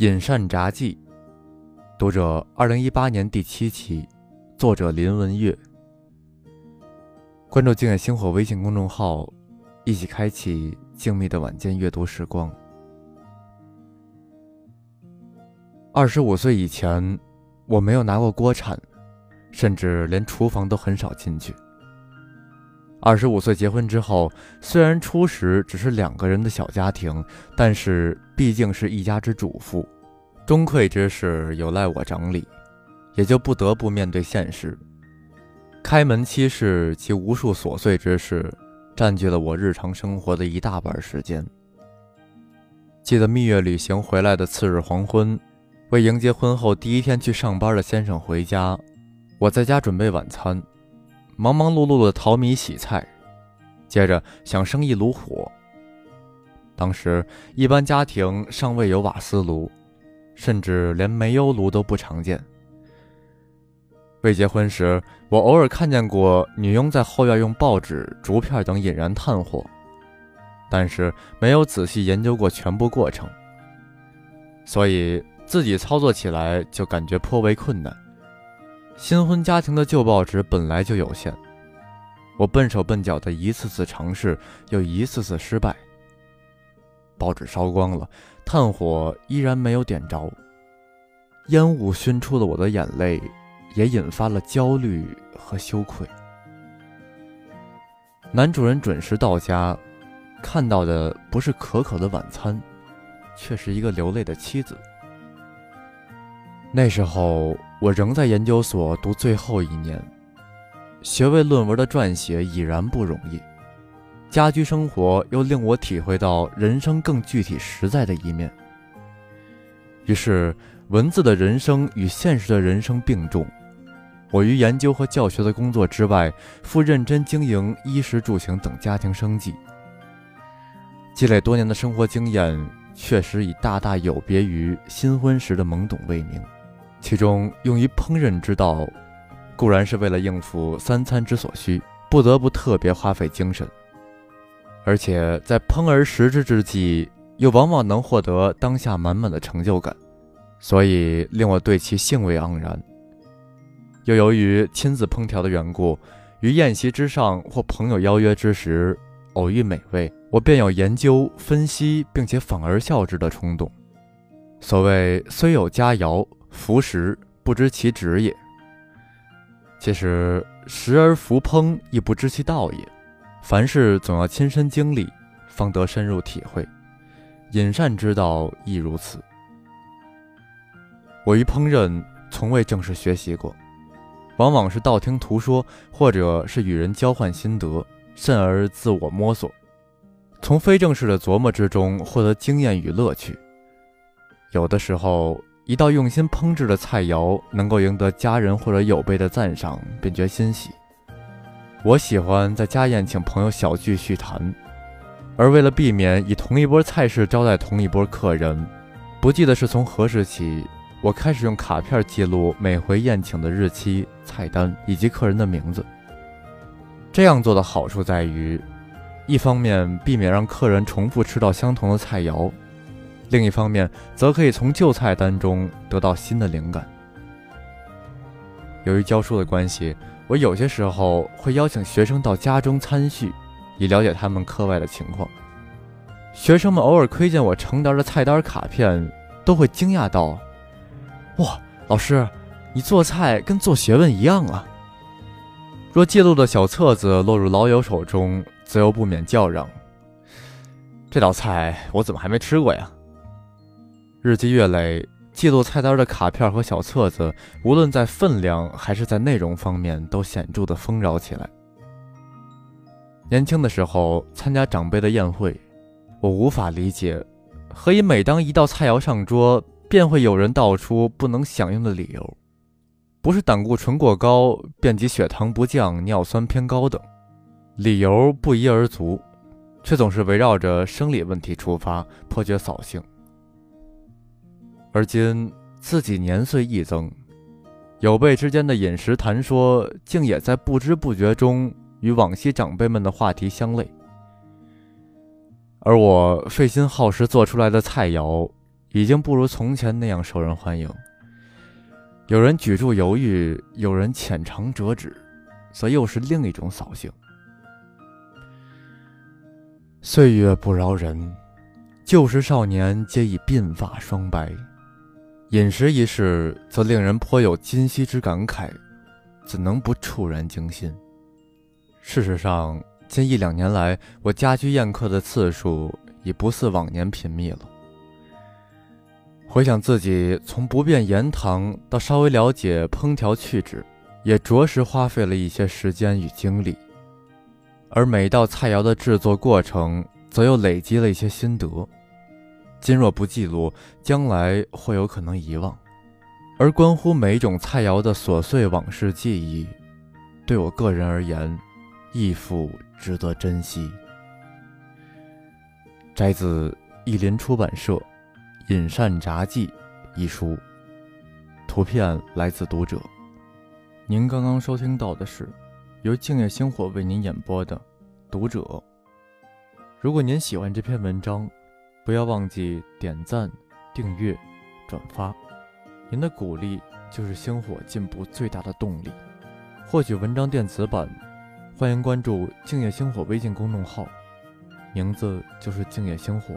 饮膳札记，读者二零一八年第七期，作者林文月。关注“静夜星火”微信公众号，一起开启静谧的晚间阅读时光。二十五岁以前，我没有拿过锅铲，甚至连厨房都很少进去。二十五岁结婚之后，虽然初时只是两个人的小家庭，但是毕竟是一家之主妇。钟馗之事有赖我整理，也就不得不面对现实。开门七事及无数琐碎之事，占据了我日常生活的一大半时间。记得蜜月旅行回来的次日黄昏，为迎接婚后第一天去上班的先生回家，我在家准备晚餐，忙忙碌碌的淘米洗菜，接着想生一炉火。当时一般家庭尚未有瓦斯炉。甚至连煤油炉都不常见。未结婚时，我偶尔看见过女佣在后院用报纸、竹片等引燃炭火，但是没有仔细研究过全部过程，所以自己操作起来就感觉颇为困难。新婚家庭的旧报纸本来就有限，我笨手笨脚的一次次尝试，又一次次失败。报纸烧光了。炭火依然没有点着，烟雾熏出了我的眼泪，也引发了焦虑和羞愧。男主人准时到家，看到的不是可口的晚餐，却是一个流泪的妻子。那时候我仍在研究所读最后一年，学位论文的撰写已然不容易。家居生活又令我体会到人生更具体实在的一面。于是，文字的人生与现实的人生并重。我于研究和教学的工作之外，复认真经营衣食住行等家庭生计。积累多年的生活经验，确实已大大有别于新婚时的懵懂未明。其中用于烹饪之道，固然是为了应付三餐之所需，不得不特别花费精神。而且在烹而食之之际，又往往能获得当下满满的成就感，所以令我对其兴味盎然。又由于亲自烹调的缘故，于宴席之上或朋友邀约之时，偶遇美味，我便有研究分析并且仿而效之的冲动。所谓虽有佳肴，服食不知其旨也。其实食而服烹亦不知其道也。凡事总要亲身经历，方得深入体会。饮膳之道亦如此。我于烹饪从未正式学习过，往往是道听途说，或者是与人交换心得，甚而自我摸索，从非正式的琢磨之中获得经验与乐趣。有的时候，一道用心烹制的菜肴能够赢得家人或者友辈的赞赏，便觉欣喜。我喜欢在家宴请朋友小聚叙谈，而为了避免以同一波菜式招待同一波客人，不记得是从何时起，我开始用卡片记录每回宴请的日期、菜单以及客人的名字。这样做的好处在于，一方面避免让客人重复吃到相同的菜肴，另一方面则可以从旧菜单中得到新的灵感。由于教书的关系。我有些时候会邀请学生到家中参叙，以了解他们课外的情况。学生们偶尔窥见我成沓的菜单卡片，都会惊讶道：“哇，老师，你做菜跟做学问一样啊！”若记录的小册子落入老友手中，则又不免叫嚷：“这道菜我怎么还没吃过呀？”日积月累。记录菜单的卡片和小册子，无论在分量还是在内容方面，都显著的丰饶起来。年轻的时候参加长辈的宴会，我无法理解，何以每当一道菜肴上桌，便会有人道出不能享用的理由，不是胆固醇过高，便即血糖不降、尿酸偏高等，理由不一而足，却总是围绕着生理问题出发，颇觉扫兴。而今自己年岁一增，友辈之间的饮食谈说，竟也在不知不觉中与往昔长辈们的话题相类。而我费心耗时做出来的菜肴，已经不如从前那样受人欢迎。有人举箸犹豫，有人浅尝辄止，则又是另一种扫兴。岁月不饶人，旧时少年皆已鬓发霜白。饮食一事，则令人颇有今昔之感慨，怎能不触然惊心？事实上，近一两年来，我家居宴客的次数已不似往年频密了。回想自己从不便言谈到稍微了解烹调趣旨，也着实花费了一些时间与精力。而每道菜肴的制作过程，则又累积了一些心得。今若不记录，将来会有可能遗忘；而关乎每一种菜肴的琐碎往事记忆，对我个人而言，亦复值得珍惜。摘自译林出版社《饮膳札记》一书，图片来自读者。您刚刚收听到的是由静夜星火为您演播的《读者》。如果您喜欢这篇文章，不要忘记点赞、订阅、转发，您的鼓励就是星火进步最大的动力。获取文章电子版，欢迎关注“静夜星火”微信公众号，名字就是“静夜星火”。